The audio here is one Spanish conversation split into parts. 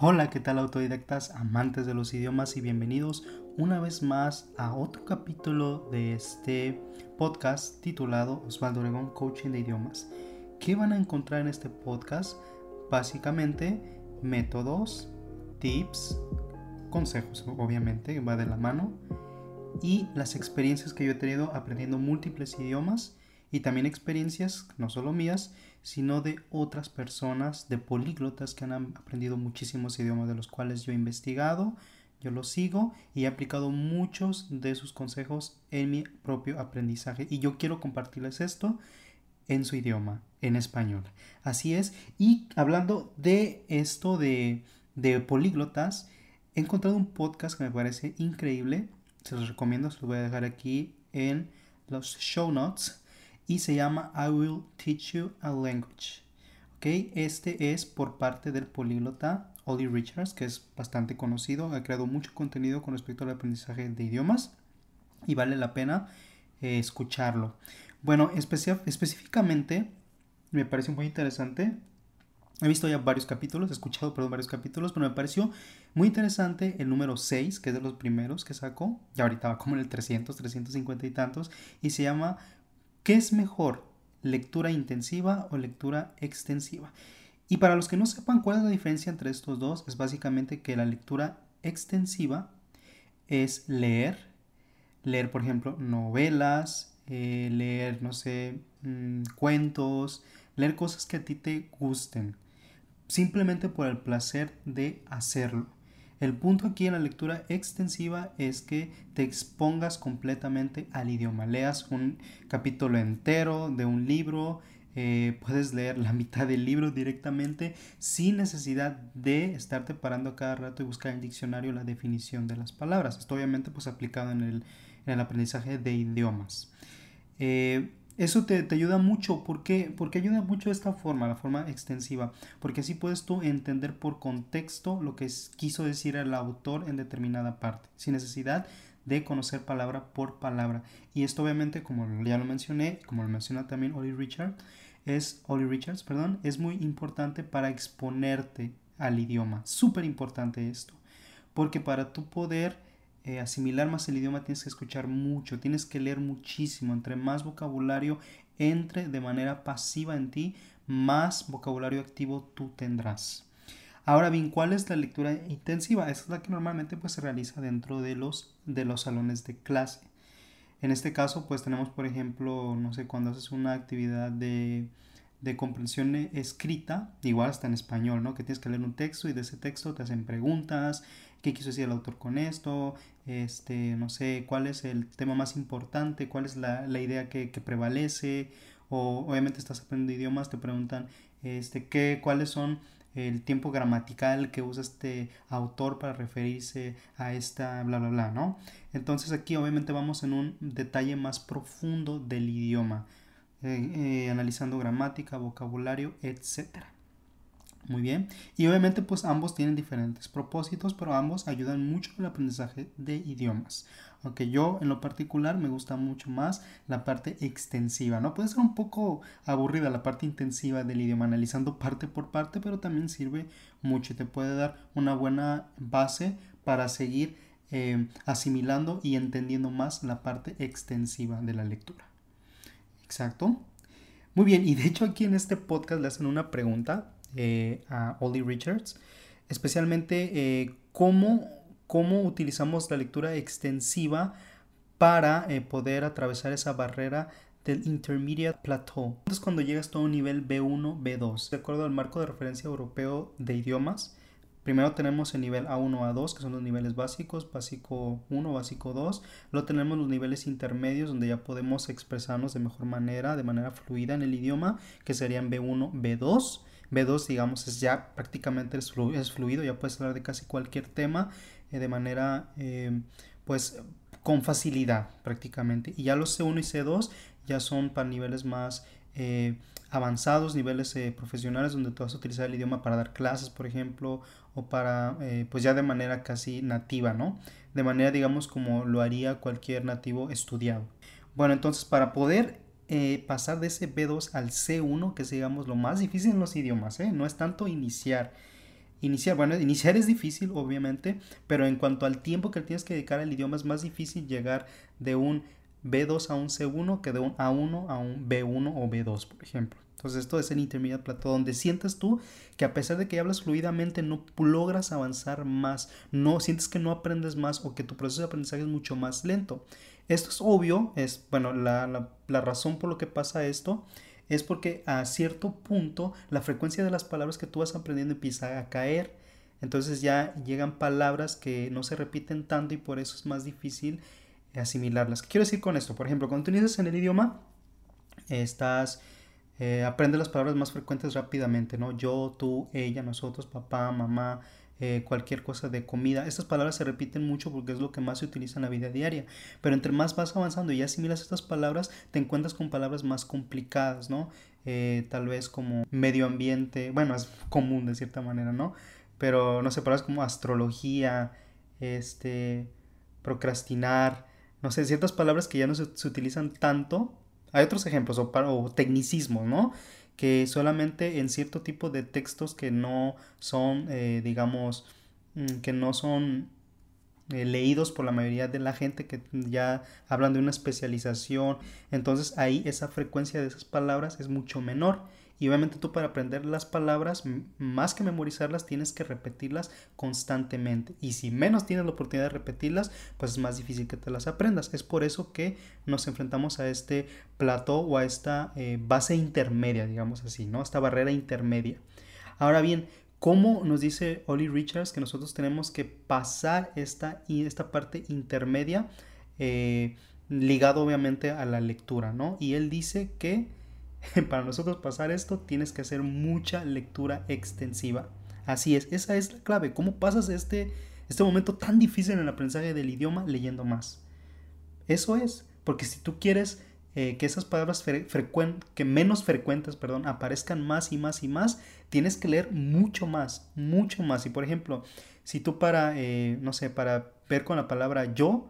Hola, ¿qué tal autodidactas, amantes de los idiomas y bienvenidos una vez más a otro capítulo de este podcast titulado Osvaldo Oregón Coaching de Idiomas. ¿Qué van a encontrar en este podcast? Básicamente métodos, tips, consejos, obviamente, va de la mano, y las experiencias que yo he tenido aprendiendo múltiples idiomas y también experiencias, no solo mías, sino de otras personas, de políglotas que han aprendido muchísimos idiomas de los cuales yo he investigado, yo los sigo y he aplicado muchos de sus consejos en mi propio aprendizaje. Y yo quiero compartirles esto en su idioma, en español. Así es, y hablando de esto de, de políglotas, he encontrado un podcast que me parece increíble, se los recomiendo, se los voy a dejar aquí en los show notes y se llama I Will Teach You a Language. ¿Okay? Este es por parte del políglota Ollie Richards, que es bastante conocido, ha creado mucho contenido con respecto al aprendizaje de idiomas y vale la pena eh, escucharlo. Bueno, específicamente me parece muy interesante. He visto ya varios capítulos, he escuchado perdón, varios capítulos, pero me pareció muy interesante el número 6, que es de los primeros que sacó. Ya ahorita va como en el 300, 350 y tantos, y se llama ¿Qué es mejor? ¿Lectura intensiva o lectura extensiva? Y para los que no sepan cuál es la diferencia entre estos dos, es básicamente que la lectura extensiva es leer, leer por ejemplo novelas, eh, leer, no sé, mm, cuentos, leer cosas que a ti te gusten, simplemente por el placer de hacerlo. El punto aquí en la lectura extensiva es que te expongas completamente al idioma. Leas un capítulo entero de un libro, eh, puedes leer la mitad del libro directamente sin necesidad de estarte parando cada rato y buscar en el diccionario la definición de las palabras. Esto obviamente pues aplicado en el, en el aprendizaje de idiomas. Eh, eso te, ayuda mucho. ¿Por qué? Porque ayuda mucho esta forma, la forma extensiva. Porque así puedes tú entender por contexto lo que quiso decir el autor en determinada parte, sin necesidad de conocer palabra por palabra. Y esto obviamente, como ya lo mencioné, como lo menciona también Ollie Richard, es Richards, perdón, es muy importante para exponerte al idioma. Súper importante esto. Porque para tú poder eh, asimilar más el idioma tienes que escuchar mucho, tienes que leer muchísimo. Entre más vocabulario entre de manera pasiva en ti, más vocabulario activo tú tendrás. Ahora bien, ¿cuál es la lectura intensiva? Esta es la que normalmente pues, se realiza dentro de los, de los salones de clase. En este caso, pues tenemos, por ejemplo, no sé, cuando haces una actividad de, de comprensión escrita, igual hasta en español, ¿no? Que tienes que leer un texto y de ese texto te hacen preguntas, qué quiso decir el autor con esto, este, no sé, cuál es el tema más importante, cuál es la, idea que, prevalece, o obviamente estás aprendiendo idiomas, te preguntan, este, qué, cuáles son el tiempo gramatical que usa este autor para referirse a esta bla bla bla, ¿no? Entonces aquí obviamente vamos en un detalle más profundo del idioma, eh, analizando gramática, vocabulario, etcétera. Muy bien. Y obviamente pues ambos tienen diferentes propósitos, pero ambos ayudan mucho al aprendizaje de idiomas. Aunque yo en lo particular me gusta mucho más la parte extensiva, ¿no? Puede ser un poco aburrida la parte intensiva del idioma, analizando parte por parte, pero también sirve mucho y te puede dar una buena base para seguir eh, asimilando y entendiendo más la parte extensiva de la lectura. Exacto. Muy bien, y de hecho aquí en este podcast le hacen una pregunta eh, a Ollie Richards, especialmente eh, cómo, cómo, utilizamos la lectura extensiva para eh, poder atravesar esa barrera del Intermediate Plateau. Entonces cuando llegas a un nivel B1, B2, de acuerdo al marco de referencia europeo de idiomas, Primero tenemos el nivel A1, A2, que son los niveles básicos, básico 1, básico 2. Luego tenemos los niveles intermedios, donde ya podemos expresarnos de mejor manera, de manera fluida en el idioma, que serían B1, B2. B2, digamos, es ya prácticamente es, fluido, ya puedes hablar de casi cualquier tema eh, de manera, eh, pues, con facilidad prácticamente. Y ya los C1 y C2 ya son para niveles más eh, avanzados, niveles profesionales, donde tú vas a utilizar el idioma para dar clases, por ejemplo, o para, pues ya de manera casi nativa, ¿no? De manera, digamos, como lo haría cualquier nativo estudiado. Bueno, entonces para poder eh, pasar de ese B2 al C1, que es digamos lo más difícil en los idiomas, ¿eh? no es tanto iniciar. iniciar. Bueno, iniciar es difícil, obviamente, pero en cuanto al tiempo que tienes que dedicar al idioma es más difícil llegar de un B2 a un C1 que de un A1 a un B1 o B2, por ejemplo. Entonces esto es el intermediate plateau donde sientes tú que a pesar de que hablas fluidamente no logras avanzar más, no sientes que no aprendes más o que tu proceso de aprendizaje es mucho más lento. Esto es obvio, es bueno, la, la razón por lo que pasa esto es porque a cierto punto la frecuencia de las palabras que tú vas aprendiendo empieza a caer. Entonces ya llegan palabras que no se repiten tanto y por eso es más difícil asimilarlas. ¿Qué quiero decir con esto? Por ejemplo, cuando tú inicias en el idioma, estás eh, aprende las palabras más frecuentes rápidamente, ¿no? Yo, tú, ella, nosotros, papá, mamá, eh, cualquier cosa de comida. Estas palabras se repiten mucho porque es lo que más se utiliza en la vida diaria. Pero entre más vas avanzando y asimilas estas palabras, te encuentras con palabras más complicadas, ¿no? Eh, tal vez como medio ambiente, bueno, es común de cierta manera, ¿no? Pero no sé, palabras como astrología, este, procrastinar, no sé, ciertas palabras que ya no se, utilizan tanto hay otros ejemplos o, o tecnicismos, ¿no? Que solamente en cierto tipo de textos que no son, eh, digamos, mm, que no son eh, leídos por la mayoría de la gente que ya hablan de una especialización. Entonces ahí esa frecuencia de esas palabras es mucho menor. Y obviamente tú para aprender las palabras, más que memorizarlas, tienes que repetirlas constantemente. Y si menos tienes la oportunidad de repetirlas, pues es más difícil que te las aprendas. Es por eso que nos enfrentamos a este plató o a esta eh, base intermedia, digamos así, ¿no? Esta barrera intermedia. Ahora bien, ¿cómo nos dice Ollie Richards que nosotros tenemos que pasar esta, esta parte intermedia? Eh, ligado obviamente a la lectura, ¿no? Y él dice que para nosotros pasar esto tienes que hacer mucha lectura extensiva. Así es, esa es la clave. ¿Cómo pasas este, este momento tan difícil en el aprendizaje del idioma leyendo más? Eso es, porque si tú quieres eh, que esas palabras que menos frecuentes perdón, aparezcan más y más y más, tienes que leer mucho más, mucho más. Y por ejemplo, si tú para, eh, no sé, para ver con la palabra yo,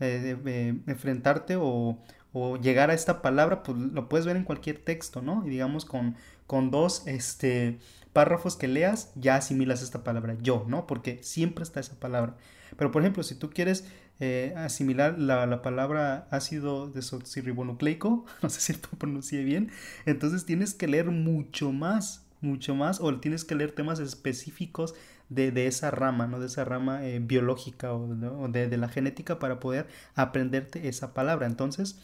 eh, enfrentarte o, o llegar a esta palabra, pues lo puedes ver en cualquier texto, ¿no? Y digamos con, con dos este, párrafos que leas, ya asimilas esta palabra yo, ¿no? Porque siempre está esa palabra. Pero por ejemplo, si tú quieres eh, asimilar la, palabra ácido desoxirribonucleico, no sé si lo pronuncié bien, entonces tienes que leer mucho más, mucho más, o tienes que leer temas específicos de, esa rama, ¿no? De esa rama eh, biológica o, de, de la genética para poder aprenderte esa palabra. Entonces,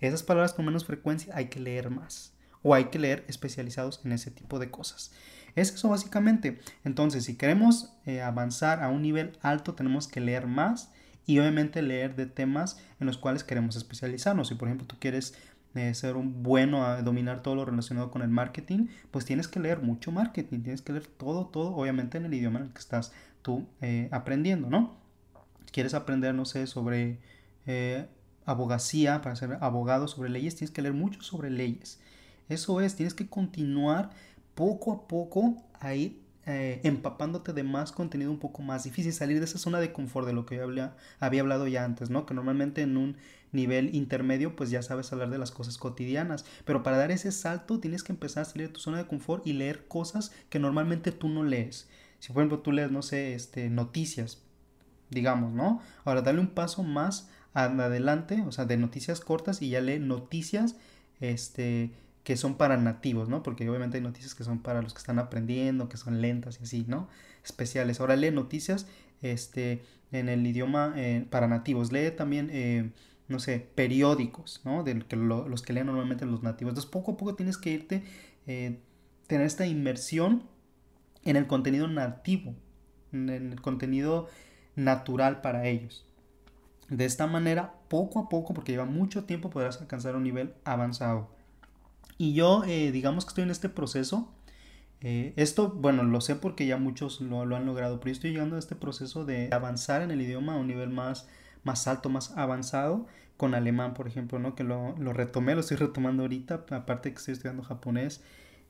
esas palabras con menos frecuencia hay que leer más o hay que leer especializados en ese tipo de cosas. Es eso básicamente. Entonces, si queremos eh, avanzar a un nivel alto, tenemos que leer más y obviamente leer de temas en los cuales queremos especializarnos. Si por ejemplo tú quieres eh, ser un bueno a dominar todo lo relacionado con el marketing, pues tienes que leer mucho marketing, tienes que leer todo, todo, obviamente en el idioma en el que estás tú eh, aprendiendo, ¿no? Quieres aprender, no sé, sobre abogacía, para ser abogado sobre leyes, tienes que leer mucho sobre leyes. Eso es, tienes que continuar poco a poco a ir eh, empapándote de más contenido un poco más difícil, salir de esa zona de confort de lo que había, había hablado ya antes, ¿no? Que normalmente en un nivel intermedio pues ya sabes hablar de las cosas cotidianas, pero para dar ese salto tienes que empezar a salir de tu zona de confort y leer cosas que normalmente tú no lees. Si por ejemplo tú lees, no sé, este, noticias, digamos, ¿no? Ahora dale un paso más adelante, o sea, de noticias cortas y ya lee noticias este, que son para nativos, ¿no? Porque obviamente hay noticias que son para los que están aprendiendo, que son lentas y así, ¿no? Especiales. Ahora lee noticias este, en el idioma eh, para nativos. Lee también, eh, no sé, periódicos, ¿no? De que los que leen normalmente los nativos. Entonces, poco a poco tienes que irte, eh, tener esta inmersión en el contenido nativo, en el contenido natural para ellos. De esta manera, poco a poco, porque lleva mucho tiempo, podrás alcanzar un nivel avanzado. Y yo, eh, digamos que estoy en este proceso. Eh, esto, bueno, lo sé porque ya muchos lo, han logrado, pero yo estoy llegando a este proceso de avanzar en el idioma a un nivel más, más alto, más avanzado, con alemán, por ejemplo, ¿no? Que lo, retomé, lo estoy retomando ahorita, aparte que estoy estudiando japonés,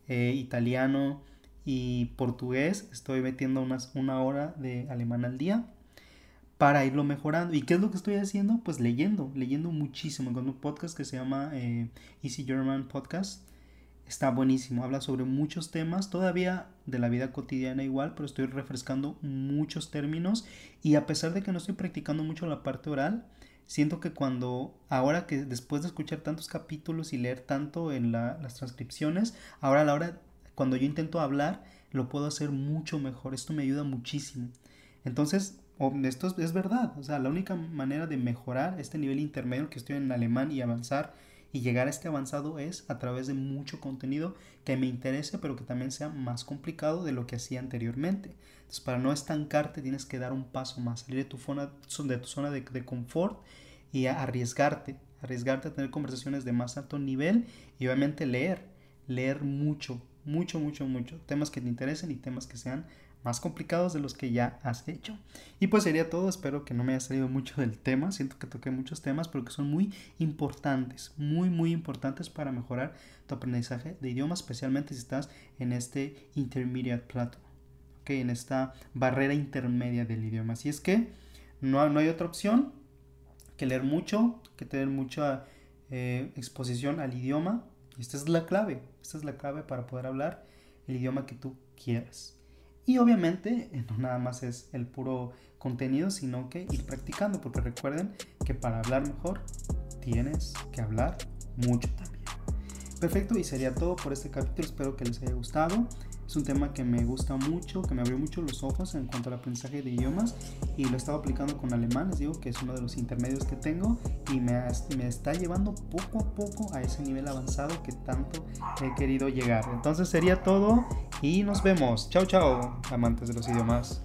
eh, italiano y portugués, estoy metiendo unas, una hora de alemán al día para irlo mejorando. ¿Y qué es lo que estoy haciendo? Pues leyendo, leyendo muchísimo. Con un podcast que se llama eh, Easy German Podcast. Está buenísimo, habla sobre muchos temas, todavía de la vida cotidiana igual, pero estoy refrescando muchos términos y a pesar de que no estoy practicando mucho la parte oral, siento que cuando, ahora que después de escuchar tantos capítulos y leer tanto en las transcripciones, ahora a la hora, cuando yo intento hablar, lo puedo hacer mucho mejor. Esto me ayuda muchísimo. Entonces, esto es, es verdad. O sea, la única manera de mejorar este nivel intermedio que estoy en alemán y avanzar y llegar a este avanzado es a través de mucho contenido que me interese, pero que también sea más complicado de lo que hacía anteriormente. Entonces, para no estancarte, tienes que dar un paso más, salir de tu zona de, tu zona de, de confort y arriesgarte, arriesgarte a tener conversaciones de más alto nivel y obviamente leer, leer mucho, mucho, mucho, mucho, temas que te interesen y temas que sean más complicados de los que ya has hecho. Y pues sería todo, espero que no me haya salido mucho del tema, siento que toqué muchos temas, pero que son muy importantes, muy, muy importantes para mejorar tu aprendizaje de idiomas, especialmente si estás en este intermediate plateau, ¿ok? En esta barrera intermedia del idioma. Así es que no, no hay otra opción que leer mucho, que tener mucha eh, exposición al idioma. Y esta es la clave, esta es la clave para poder hablar el idioma que tú quieras. Y obviamente eh, no nada más es el puro contenido, sino que ir practicando, porque recuerden que para hablar mejor tienes que hablar mucho también. Perfecto, y sería todo por este capítulo, espero que les haya gustado. Es un tema que me gusta mucho, que me abrió mucho los ojos en cuanto al aprendizaje de idiomas y lo he estado aplicando con alemán, les digo que es uno de los intermedios que tengo y me, me está llevando poco a poco a ese nivel avanzado que tanto he querido llegar. Entonces sería todo y nos vemos. Chao, chao, amantes de los idiomas.